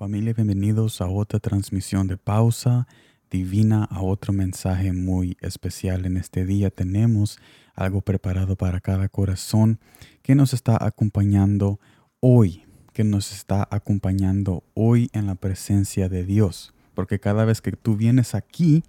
Familia, bienvenidos a otra transmisión de pausa divina, a otro mensaje muy especial. En este día tenemos algo preparado para cada corazón que nos está acompañando hoy, que nos está acompañando hoy en la presencia de Dios. Porque cada vez que tú vienes aquí,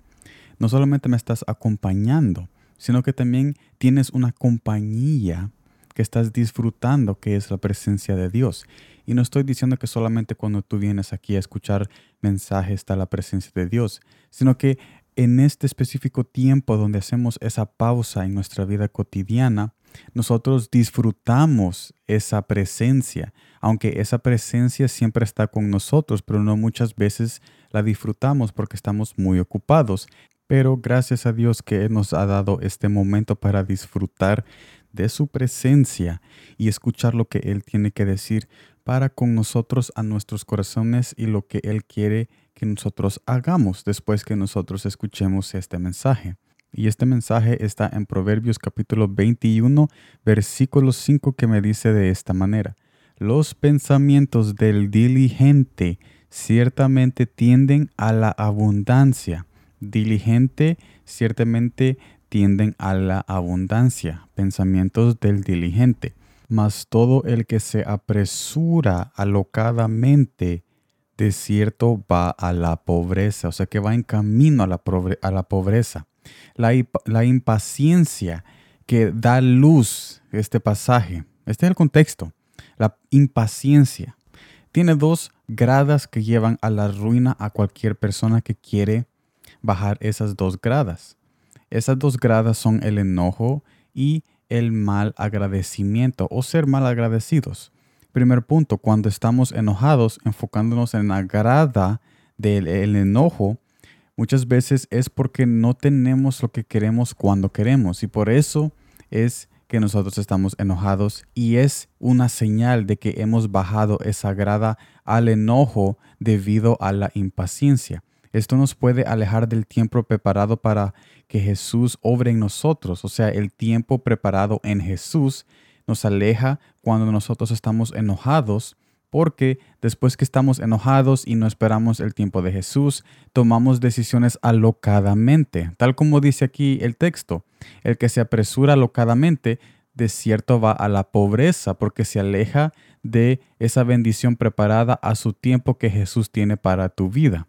no solamente me estás acompañando, sino que también tienes una compañía que estás disfrutando, que es la presencia de Dios. Y no estoy diciendo que solamente cuando tú vienes aquí a escuchar mensajes está la presencia de Dios, sino que en este específico tiempo donde hacemos esa pausa en nuestra vida cotidiana, nosotros disfrutamos esa presencia, aunque esa presencia siempre está con nosotros, pero no muchas veces la disfrutamos porque estamos muy ocupados. Pero gracias a Dios que nos ha dado este momento para disfrutar de su presencia y escuchar lo que Él tiene que decir para con nosotros a nuestros corazones y lo que Él quiere que nosotros hagamos después que nosotros escuchemos este mensaje. Y este mensaje está en Proverbios capítulo 21, versículo 5 que me dice de esta manera. Los pensamientos del diligente ciertamente tienden a la abundancia. Diligente ciertamente tienden a la abundancia. Pensamientos del diligente mas todo el que se apresura alocadamente, de cierto va a la pobreza, o sea que va en camino a la, a la pobreza. La, la impaciencia que da luz este pasaje, este es el contexto, la impaciencia. Tiene dos gradas que llevan a la ruina a cualquier persona que quiere bajar esas dos gradas. Esas dos gradas son el enojo y el mal agradecimiento o ser mal agradecidos. Primer punto, cuando estamos enojados, enfocándonos en la grada del enojo, muchas veces es porque no tenemos lo que queremos cuando queremos y por eso es que nosotros estamos enojados y es una señal de que hemos bajado esa grada al enojo debido a la impaciencia. Esto nos puede alejar del tiempo preparado para que Jesús obre en nosotros, o sea, el tiempo preparado en Jesús nos aleja cuando nosotros estamos enojados, porque después que estamos enojados y no esperamos el tiempo de Jesús, tomamos decisiones alocadamente, tal como dice aquí el texto. El que se apresura alocadamente, de cierto va a la pobreza, porque se aleja de esa bendición preparada a su tiempo que Jesús tiene para tu vida.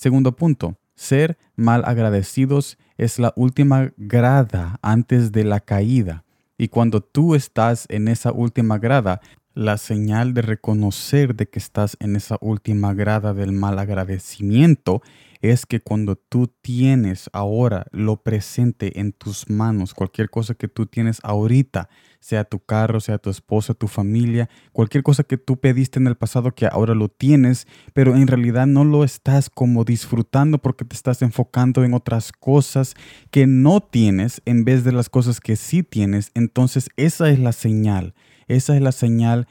Segundo punto, ser mal agradecidos es la última grada antes de la caída. Y cuando tú estás en esa última grada, la señal de reconocer de que estás en esa última grada del mal agradecimiento es que cuando tú tienes ahora lo presente en tus manos, cualquier cosa que tú tienes ahorita, sea tu carro, sea tu esposa, tu familia, cualquier cosa que tú pediste en el pasado que ahora lo tienes, pero en realidad no lo estás como disfrutando porque te estás enfocando en otras cosas que no tienes en vez de las cosas que sí tienes, entonces esa es la señal. Esa es la señal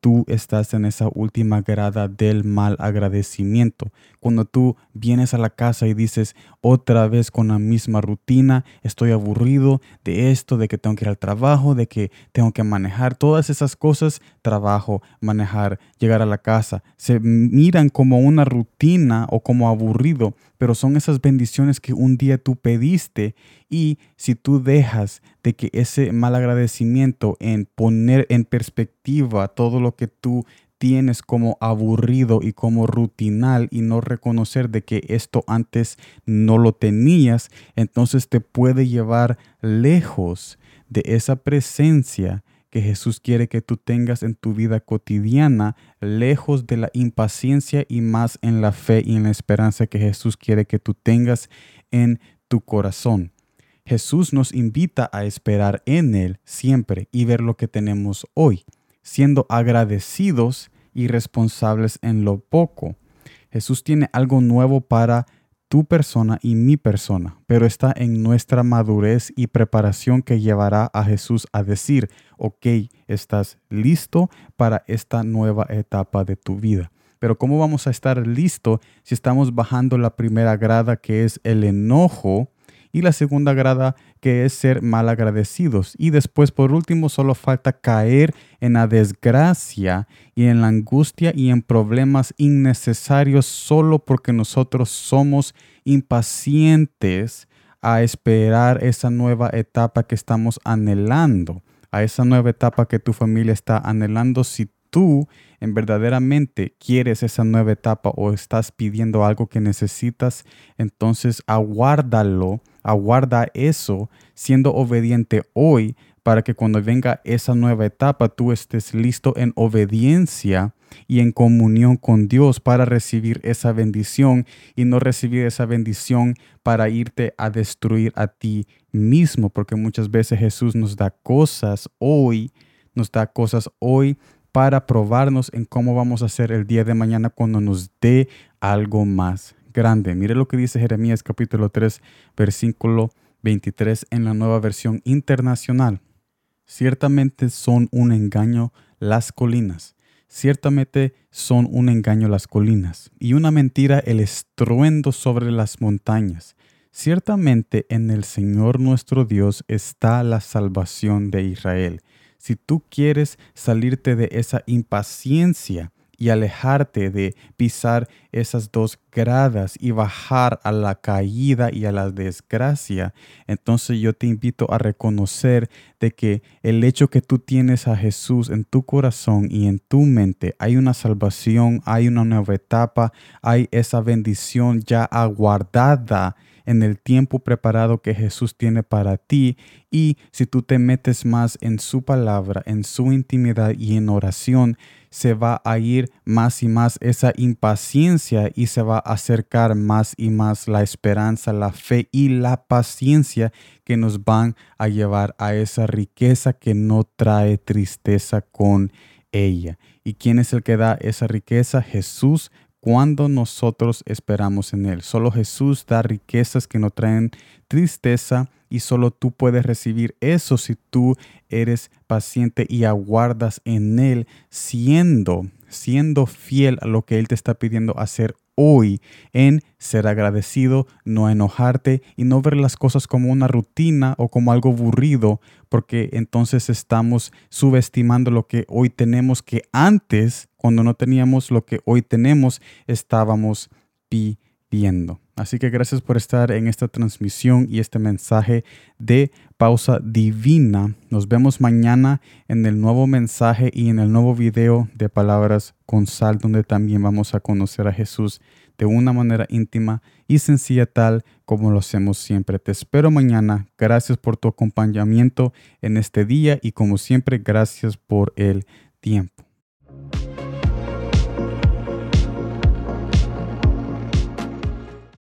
tú estás en esa última grada del mal agradecimiento. Cuando tú vienes a la casa y dices otra vez con la misma rutina, estoy aburrido de esto, de que tengo que ir al trabajo, de que tengo que manejar, todas esas cosas, trabajo, manejar, llegar a la casa, se miran como una rutina o como aburrido, pero son esas bendiciones que un día tú pediste y si tú dejas de que ese mal agradecimiento en poner en perspectiva todo lo que tú tienes como aburrido y como rutinal y no reconocer de que esto antes no lo tenías, entonces te puede llevar lejos de esa presencia que Jesús quiere que tú tengas en tu vida cotidiana, lejos de la impaciencia y más en la fe y en la esperanza que Jesús quiere que tú tengas en tu corazón. Jesús nos invita a esperar en Él siempre y ver lo que tenemos hoy, siendo agradecidos y responsables en lo poco. Jesús tiene algo nuevo para tu persona y mi persona, pero está en nuestra madurez y preparación que llevará a Jesús a decir, ok, estás listo para esta nueva etapa de tu vida. Pero ¿cómo vamos a estar listo si estamos bajando la primera grada que es el enojo y la segunda grada que es ser malagradecidos. Y después, por último, solo falta caer en la desgracia y en la angustia y en problemas innecesarios solo porque nosotros somos impacientes a esperar esa nueva etapa que estamos anhelando, a esa nueva etapa que tu familia está anhelando si tú en verdaderamente quieres esa nueva etapa o estás pidiendo algo que necesitas, entonces aguárdalo, aguarda eso siendo obediente hoy para que cuando venga esa nueva etapa tú estés listo en obediencia y en comunión con Dios para recibir esa bendición y no recibir esa bendición para irte a destruir a ti mismo, porque muchas veces Jesús nos da cosas hoy, nos da cosas hoy para probarnos en cómo vamos a hacer el día de mañana cuando nos dé algo más grande. Mire lo que dice Jeremías capítulo 3, versículo 23 en la nueva versión internacional. Ciertamente son un engaño las colinas. Ciertamente son un engaño las colinas y una mentira el estruendo sobre las montañas. Ciertamente en el Señor nuestro Dios está la salvación de Israel. Si tú quieres salirte de esa impaciencia y alejarte de pisar esas dos gradas y bajar a la caída y a la desgracia, entonces yo te invito a reconocer de que el hecho que tú tienes a Jesús en tu corazón y en tu mente, hay una salvación, hay una nueva etapa, hay esa bendición ya aguardada en el tiempo preparado que Jesús tiene para ti y si tú te metes más en su palabra, en su intimidad y en oración, se va a ir más y más esa impaciencia y se va a acercar más y más la esperanza, la fe y la paciencia que nos van a llevar a esa riqueza que no trae tristeza con ella. ¿Y quién es el que da esa riqueza? Jesús cuando nosotros esperamos en Él. Solo Jesús da riquezas que no traen tristeza y solo tú puedes recibir eso si tú eres paciente y aguardas en Él siendo, siendo fiel a lo que Él te está pidiendo hacer hoy en ser agradecido, no enojarte y no ver las cosas como una rutina o como algo aburrido, porque entonces estamos subestimando lo que hoy tenemos que antes, cuando no teníamos lo que hoy tenemos, estábamos pidiendo. Así que gracias por estar en esta transmisión y este mensaje de pausa divina. Nos vemos mañana en el nuevo mensaje y en el nuevo video de palabras con sal, donde también vamos a conocer a Jesús de una manera íntima y sencilla tal como lo hacemos siempre. Te espero mañana. Gracias por tu acompañamiento en este día y como siempre, gracias por el tiempo.